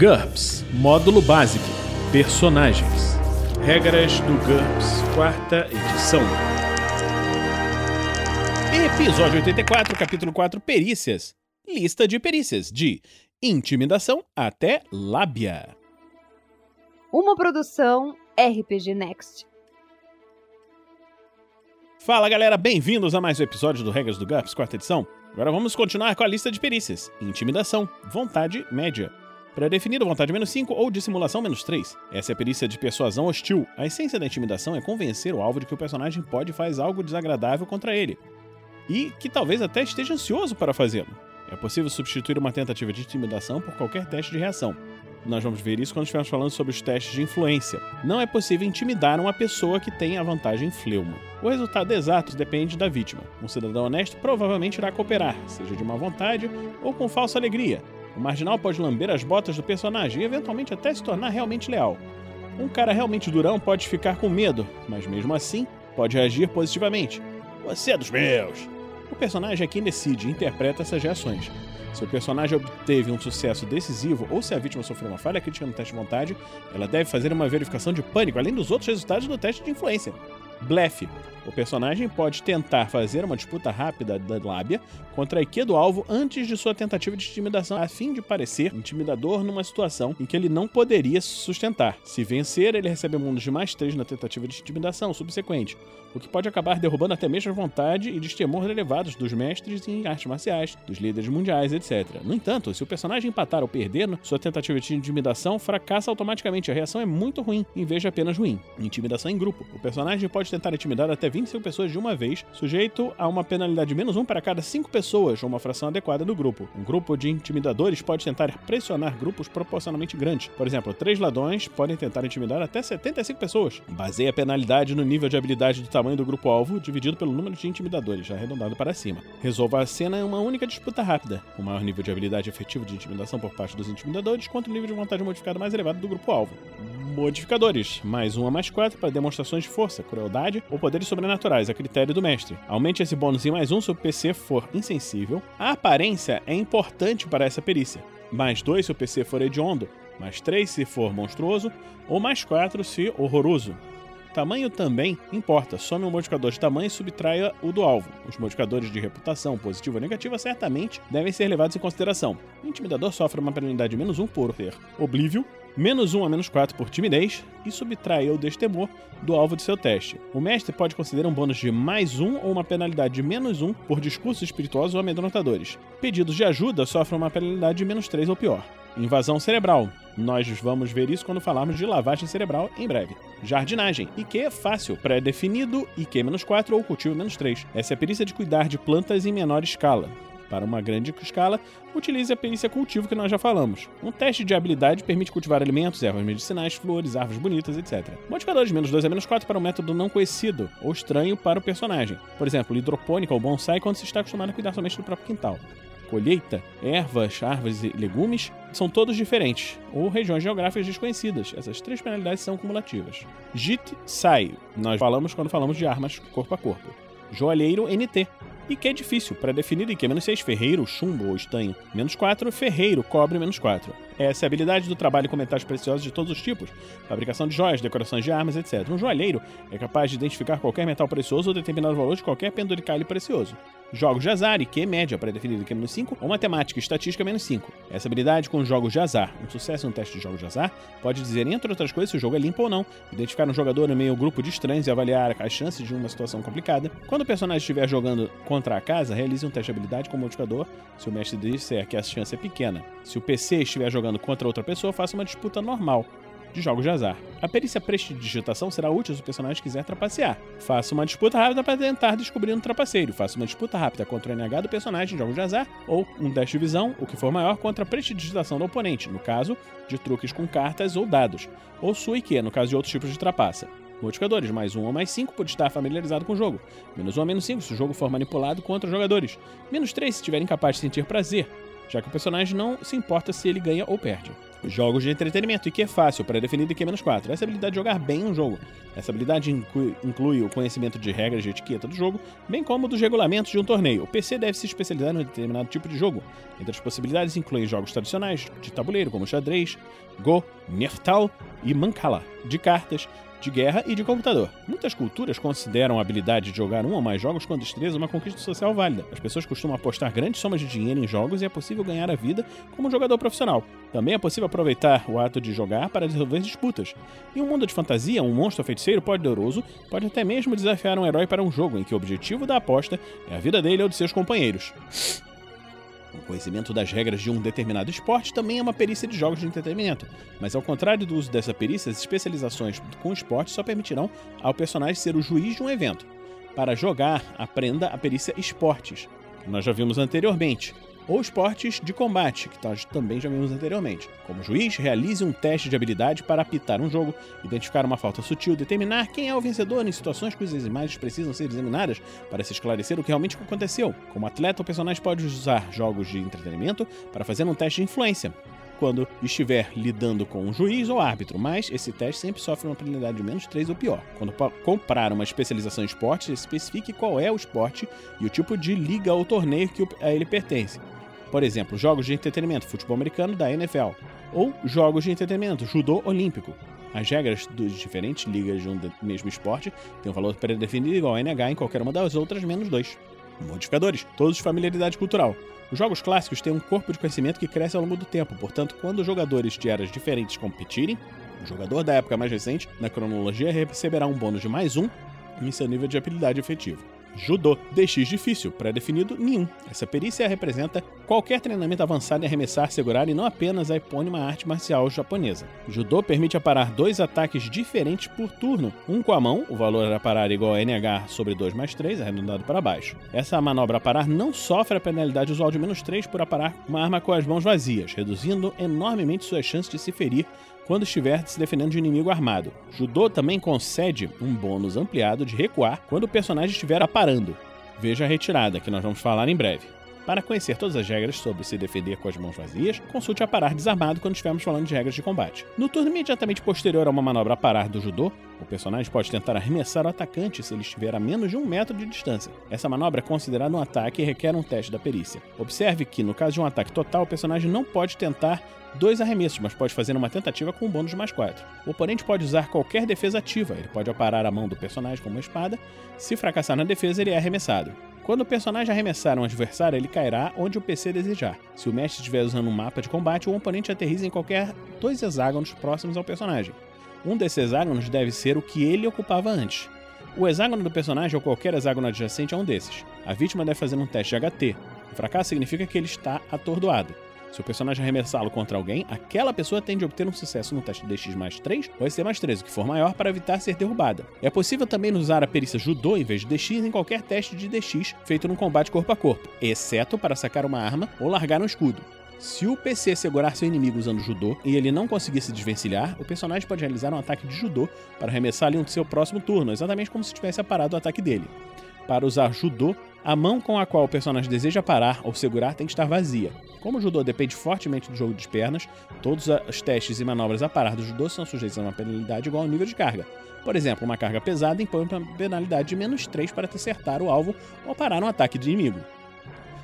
GURPS Módulo Básico Personagens Regras do GURPS, quarta edição. Episódio 84, capítulo 4 Perícias. Lista de perícias, de intimidação até lábia. Uma produção RPG Next. Fala galera, bem-vindos a mais um episódio do Regras do GURPS, quarta edição. Agora vamos continuar com a lista de perícias: intimidação, vontade média. Pré-definido, vontade menos 5 ou dissimulação menos 3. Essa é a perícia de persuasão hostil. A essência da intimidação é convencer o alvo de que o personagem pode fazer algo desagradável contra ele. E que talvez até esteja ansioso para fazê-lo. É possível substituir uma tentativa de intimidação por qualquer teste de reação. Nós vamos ver isso quando estivermos falando sobre os testes de influência. Não é possível intimidar uma pessoa que tem a vantagem fleuma. O resultado exato depende da vítima. Um cidadão honesto provavelmente irá cooperar, seja de má vontade ou com falsa alegria, o marginal pode lamber as botas do personagem e eventualmente até se tornar realmente leal. Um cara realmente durão pode ficar com medo, mas mesmo assim pode reagir positivamente. Você é dos meus! O personagem é quem decide e interpreta essas reações. Se o personagem obteve um sucesso decisivo ou se a vítima sofreu uma falha crítica no teste de vontade, ela deve fazer uma verificação de pânico, além dos outros resultados do teste de influência. Blefe. O personagem pode tentar fazer uma disputa rápida da lábia contra a IQ do alvo antes de sua tentativa de intimidação, a fim de parecer intimidador numa situação em que ele não poderia sustentar. Se vencer, ele recebe mundos de mais 3 na tentativa de intimidação subsequente, o que pode acabar derrubando até mesmo a vontade e destemor elevados dos mestres em artes marciais, dos líderes mundiais, etc. No entanto, se o personagem empatar ou perder, sua tentativa de intimidação fracassa automaticamente. A reação é muito ruim, em vez de apenas ruim. Intimidação em grupo. O personagem pode tentar intimidar até 25 pessoas de uma vez, sujeito a uma penalidade de menos 1 para cada 5 pessoas, ou uma fração adequada do grupo. Um grupo de intimidadores pode tentar pressionar grupos proporcionalmente grandes. Por exemplo, três ladrões podem tentar intimidar até 75 pessoas. Baseia a penalidade no nível de habilidade do tamanho do grupo-alvo, dividido pelo número de intimidadores, arredondado para cima. Resolva a cena em uma única disputa rápida. O maior nível de habilidade efetivo de intimidação por parte dos intimidadores contra o nível de vontade modificado mais elevado do grupo-alvo modificadores, mais um a mais quatro para demonstrações de força, crueldade ou poderes sobrenaturais, a critério do mestre. Aumente esse bônus em mais um se o PC for insensível. A aparência é importante para essa perícia. Mais dois se o PC for hediondo, mais três se for monstruoso, ou mais quatro se horroroso. Tamanho também importa. Some um modificador de tamanho e subtraia o do alvo. Os modificadores de reputação, positiva ou negativa, certamente devem ser levados em consideração. O intimidador sofre uma penalidade de menos um por ter oblívio, menos 1 a menos 4 por timidez e subtrair o destemor do alvo de seu teste. O mestre pode conceder um bônus de mais 1 ou uma penalidade de menos 1 por discursos espirituosos ou amedrontadores. Pedidos de ajuda sofrem uma penalidade de menos 3 ou pior. Invasão cerebral. Nós vamos ver isso quando falarmos de lavagem cerebral em breve. Jardinagem. IQ é fácil, pré-definido, IQ-4 ou cultivo-3. Essa é a perícia de cuidar de plantas em menor escala. Para uma grande escala, utilize a perícia cultivo que nós já falamos. Um teste de habilidade permite cultivar alimentos, ervas medicinais, flores, árvores bonitas, etc. Modificador de menos 2 a menos 4 para um método não conhecido ou estranho para o personagem. Por exemplo, hidropônica ou bonsai quando se está acostumado a cuidar somente do próprio quintal colheita, ervas, árvores e legumes são todos diferentes, ou regiões geográficas desconhecidas. Essas três penalidades são cumulativas. JIT sai, nós falamos quando falamos de armas corpo a corpo. Joalheiro NT, e que é difícil, para definir que é menos 6, ferreiro, chumbo ou estanho, menos 4, ferreiro, cobre, menos 4. Essa é a habilidade do trabalho com metais preciosos de todos os tipos, fabricação de joias, decorações de armas, etc. Um joalheiro é capaz de identificar qualquer metal precioso ou determinar o valor de qualquer penduricalho precioso. Jogos de azar, IQ média, pré-definido que é menos 5, ou matemática e estatística menos 5. Essa habilidade com jogos de azar. Um sucesso no teste de jogos de azar pode dizer, entre outras coisas, se o jogo é limpo ou não, identificar um jogador no meio grupo de estranhos e avaliar as chances de uma situação complicada. Quando o personagem estiver jogando contra a casa, realize um teste de habilidade com o modificador se o mestre disser que a chance é pequena. Se o PC estiver jogando contra outra pessoa, faça uma disputa normal de jogos de azar. A perícia prestidigitação será útil se o personagem quiser trapacear. Faça uma disputa rápida para tentar descobrir um trapaceiro. Faça uma disputa rápida contra o NH do personagem em jogos de azar, ou um teste de visão, o que for maior, contra a prestidigitação do oponente, no caso de truques com cartas ou dados, ou sua IQ, no caso de outros tipos de trapaça. Modificadores, mais 1 ou mais 5 por estar familiarizado com o jogo. Menos 1 ou menos 5 se o jogo for manipulado contra os jogadores. Menos 3 se estiver incapaz de sentir prazer, já que o personagem não se importa se ele ganha ou perde. Jogos de entretenimento, e que é fácil, pré-definido e que é menos 4. Essa habilidade de jogar bem um jogo. Essa habilidade inclui, inclui, o conhecimento de regras de etiqueta do jogo, bem como dos regulamentos de um torneio. O PC deve se especializar em um determinado tipo de jogo. Entre as possibilidades incluem jogos tradicionais de tabuleiro, como xadrez, Go, Nertal e Mancala, de cartas, de guerra e de computador. Muitas culturas consideram a habilidade de jogar um ou mais jogos com destreza uma conquista social válida. As pessoas costumam apostar grandes somas de dinheiro em jogos e é possível ganhar a vida como jogador profissional. Também é possível aproveitar o ato de jogar para resolver disputas. Em um mundo de fantasia, um monstro feiticeiro poderoso pode até mesmo desafiar um herói para um jogo em que o objetivo da aposta é a vida dele ou de seus companheiros. O conhecimento das regras de um determinado esporte também é uma perícia de jogos de entretenimento, mas ao contrário do uso dessa perícia, as especializações com esporte só permitirão ao personagem ser o juiz de um evento. Para jogar, aprenda a perícia esportes, que nós já vimos anteriormente, ou esportes de combate, que nós também já vimos anteriormente. Como juiz, realize um teste de habilidade para apitar um jogo, identificar uma falta sutil, determinar quem é o vencedor em situações cujas imagens precisam ser examinadas para se esclarecer o que realmente aconteceu. Como atleta, o personagem pode usar jogos de entretenimento para fazer um teste de influência, quando estiver lidando com um juiz ou árbitro, mas esse teste sempre sofre uma penalidade de menos 3 ou pior. Quando comprar uma especialização em esportes, especifique qual é o esporte e o tipo de liga ou torneio que a ele pertence. Por exemplo, jogos de entretenimento, futebol americano da NFL, ou jogos de entretenimento, judô olímpico. As regras das diferentes ligas de um mesmo esporte têm um valor pré-definido igual a NH em qualquer uma das outras menos 2. Modificadores, todos de familiaridade cultural. Os jogos clássicos têm um corpo de conhecimento que cresce ao longo do tempo, portanto, quando jogadores de eras diferentes competirem, o jogador da época mais recente, na cronologia, receberá um bônus de mais um em seu nível de habilidade efetivo. Judô. DX difícil, pré-definido nenhum. Essa perícia representa qualquer treinamento avançado em arremessar, segurar e não apenas a epônima arte marcial japonesa. Judô permite aparar dois ataques diferentes por turno, um com a mão, o valor a parar igual a NH sobre 2 mais 3, arredondado para baixo. Essa manobra a parar não sofre a penalidade usual de menos 3 por aparar uma arma com as mãos vazias, reduzindo enormemente suas chances de se ferir quando estiver se defendendo de um inimigo armado. Judô também concede um bônus ampliado de recuar quando o personagem estiver aparando. Veja a retirada, que nós vamos falar em breve. Para conhecer todas as regras sobre se defender com as mãos vazias, consulte a parar desarmado quando estivermos falando de regras de combate. No turno imediatamente posterior a uma manobra a parar do judô, o personagem pode tentar arremessar o atacante se ele estiver a menos de um metro de distância. Essa manobra é considerada um ataque e requer um teste da perícia. Observe que, no caso de um ataque total, o personagem não pode tentar dois arremessos, mas pode fazer uma tentativa com um bônus mais 4. O oponente pode usar qualquer defesa ativa, ele pode aparar a mão do personagem com uma espada, se fracassar na defesa, ele é arremessado. Quando o personagem arremessar um adversário, ele cairá onde o PC desejar. Se o mestre estiver usando um mapa de combate, o oponente aterriza em qualquer dois hexágonos próximos ao personagem. Um desses hexágonos deve ser o que ele ocupava antes. O hexágono do personagem ou qualquer hexágono adjacente é um desses. A vítima deve fazer um teste de HT. O fracasso significa que ele está atordoado. Se o personagem arremessá-lo contra alguém, aquela pessoa tende a obter um sucesso no teste DX mais 3 ou SC mais 3, o que for maior, para evitar ser derrubada. É possível também usar a perícia Judô em vez de DX em qualquer teste de DX feito num combate corpo a corpo, exceto para sacar uma arma ou largar um escudo. Se o PC segurar seu inimigo usando judô e ele não conseguir se desvencilhar, o personagem pode realizar um ataque de judô para arremessar em seu próximo turno, exatamente como se tivesse aparado o ataque dele. Para usar judô, a mão com a qual o personagem deseja parar ou segurar tem que estar vazia. Como o judô depende fortemente do jogo de pernas, todos os testes e manobras a parar do judô são sujeitos a uma penalidade igual ao nível de carga. Por exemplo, uma carga pesada impõe uma penalidade de menos 3 para acertar o alvo ou parar um ataque de inimigo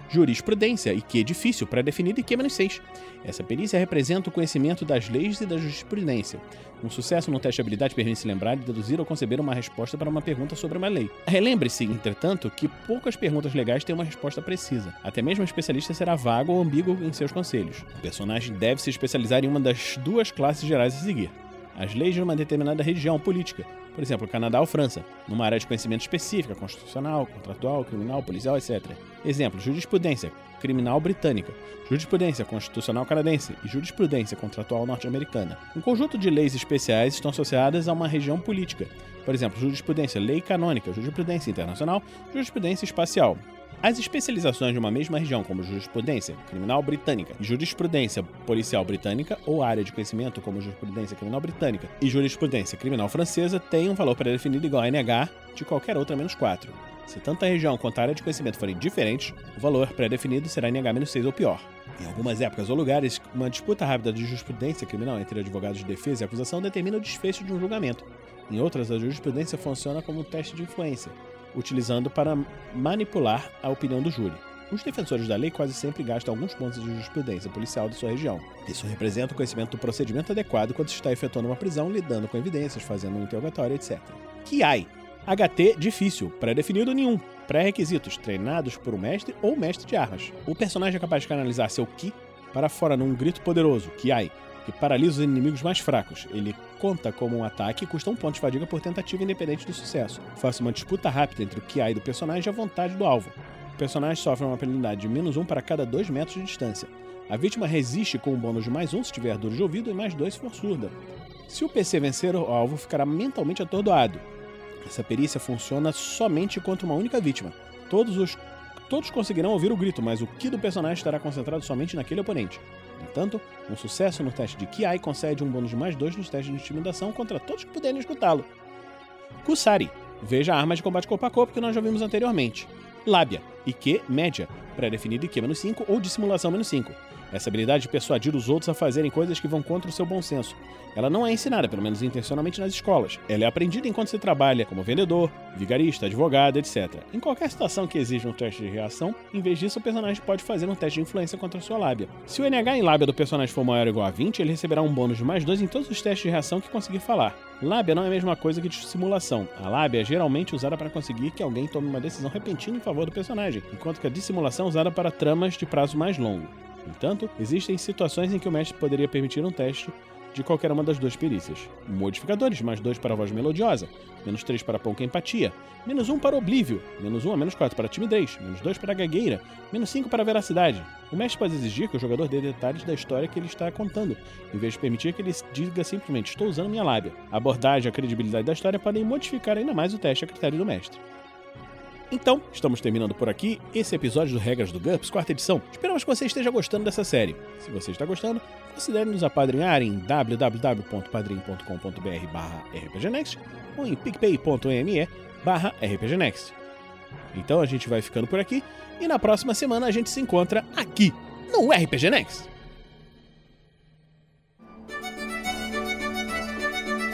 jurisprudência, e que é difícil, pré-definido e que é menos 6. Essa perícia representa o conhecimento das leis e da jurisprudência. Um sucesso no teste de habilidade permite se lembrar de deduzir ou conceber uma resposta para uma pergunta sobre uma lei. Relembre-se, entretanto, que poucas perguntas legais têm uma resposta precisa. Até mesmo um especialista será vago ou ambíguo em seus conselhos. O personagem deve se especializar em uma das duas classes gerais a seguir as leis de uma determinada região política, por exemplo, Canadá ou França, numa área de conhecimento específica, constitucional, contratual, criminal, policial, etc. Exemplo, jurisprudência criminal britânica, jurisprudência constitucional canadense e jurisprudência contratual norte-americana. Um conjunto de leis especiais estão associadas a uma região política, por exemplo, jurisprudência lei canônica, jurisprudência internacional, jurisprudência espacial. As especializações de uma mesma região, como jurisprudência criminal britânica, jurisprudência policial britânica ou área de conhecimento, como jurisprudência criminal britânica e jurisprudência criminal francesa, têm um valor pré-definido igual a NH de qualquer outra menos 4. Se tanto a região quanto a área de conhecimento forem diferentes, o valor pré-definido será NH-6 ou pior. Em algumas épocas ou lugares, uma disputa rápida de jurisprudência criminal entre advogados de defesa e acusação determina o desfecho de um julgamento. Em outras, a jurisprudência funciona como um teste de influência, utilizando para manipular a opinião do júri. Os defensores da lei quase sempre gastam alguns pontos de jurisprudência policial de sua região. Isso representa o conhecimento do procedimento adequado quando se está efetuando uma prisão, lidando com evidências, fazendo um interrogatório, etc. QI HT difícil, pré-definido nenhum. Pré-requisitos, treinados por um mestre ou mestre de armas. O personagem é capaz de canalizar seu Ki para fora num grito poderoso, Kiai, que paralisa os inimigos mais fracos. Ele conta como um ataque e custa um ponto de fadiga por tentativa independente do sucesso. Faça uma disputa rápida entre o Kiai do personagem e a vontade do alvo. O personagem sofre uma penalidade de menos um para cada dois metros de distância. A vítima resiste com um bônus de mais um se tiver dor de ouvido e mais dois se for surda. Se o PC vencer, o alvo ficará mentalmente atordoado. Essa perícia funciona somente contra uma única vítima. Todos os todos conseguirão ouvir o grito, mas o Ki do personagem estará concentrado somente naquele oponente. No entanto, um sucesso no teste de Ki concede um bônus de mais dois nos testes de intimidação contra todos que puderem escutá-lo. Kusari. Veja a arma de combate corpo a corpo que nós já vimos anteriormente. Lábia. IQ média, pré-definido IQ-5 ou dissimulação-5. Essa habilidade de persuadir os outros a fazerem coisas que vão contra o seu bom senso. Ela não é ensinada, pelo menos intencionalmente, nas escolas. Ela é aprendida enquanto se trabalha como vendedor, vigarista, advogado, etc. Em qualquer situação que exija um teste de reação, em vez disso, o personagem pode fazer um teste de influência contra a sua lábia. Se o NH em lábia do personagem for maior ou igual a 20, ele receberá um bônus de mais 2 em todos os testes de reação que conseguir falar. Lábia não é a mesma coisa que dissimulação. A lábia é geralmente usada para conseguir que alguém tome uma decisão repentina em favor do personagem, enquanto que a dissimulação é usada para tramas de prazo mais longo. No entanto, existem situações em que o mestre poderia permitir um teste de qualquer uma das duas perícias. Modificadores, mais 2 para voz melodiosa, menos 3 para pouca empatia, menos 1 para oblívio, menos 1 a menos 4 para timidez, menos 2 para gagueira, menos 5 para veracidade. O mestre pode exigir que o jogador dê detalhes da história que ele está contando, em vez de permitir que ele diga simplesmente estou usando minha lábia. A abordagem e a credibilidade da história podem modificar ainda mais o teste a critério do mestre. Então, estamos terminando por aqui esse episódio do Regras do GURPS, quarta edição. Esperamos que você esteja gostando dessa série. Se você está gostando, considere nos apadrinhar em www.padrim.com.br barra rpgnext ou em picpay.me barra rpgnext. Então a gente vai ficando por aqui e na próxima semana a gente se encontra aqui no RPG Next.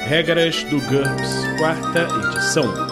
Regras do GURPS, quarta edição.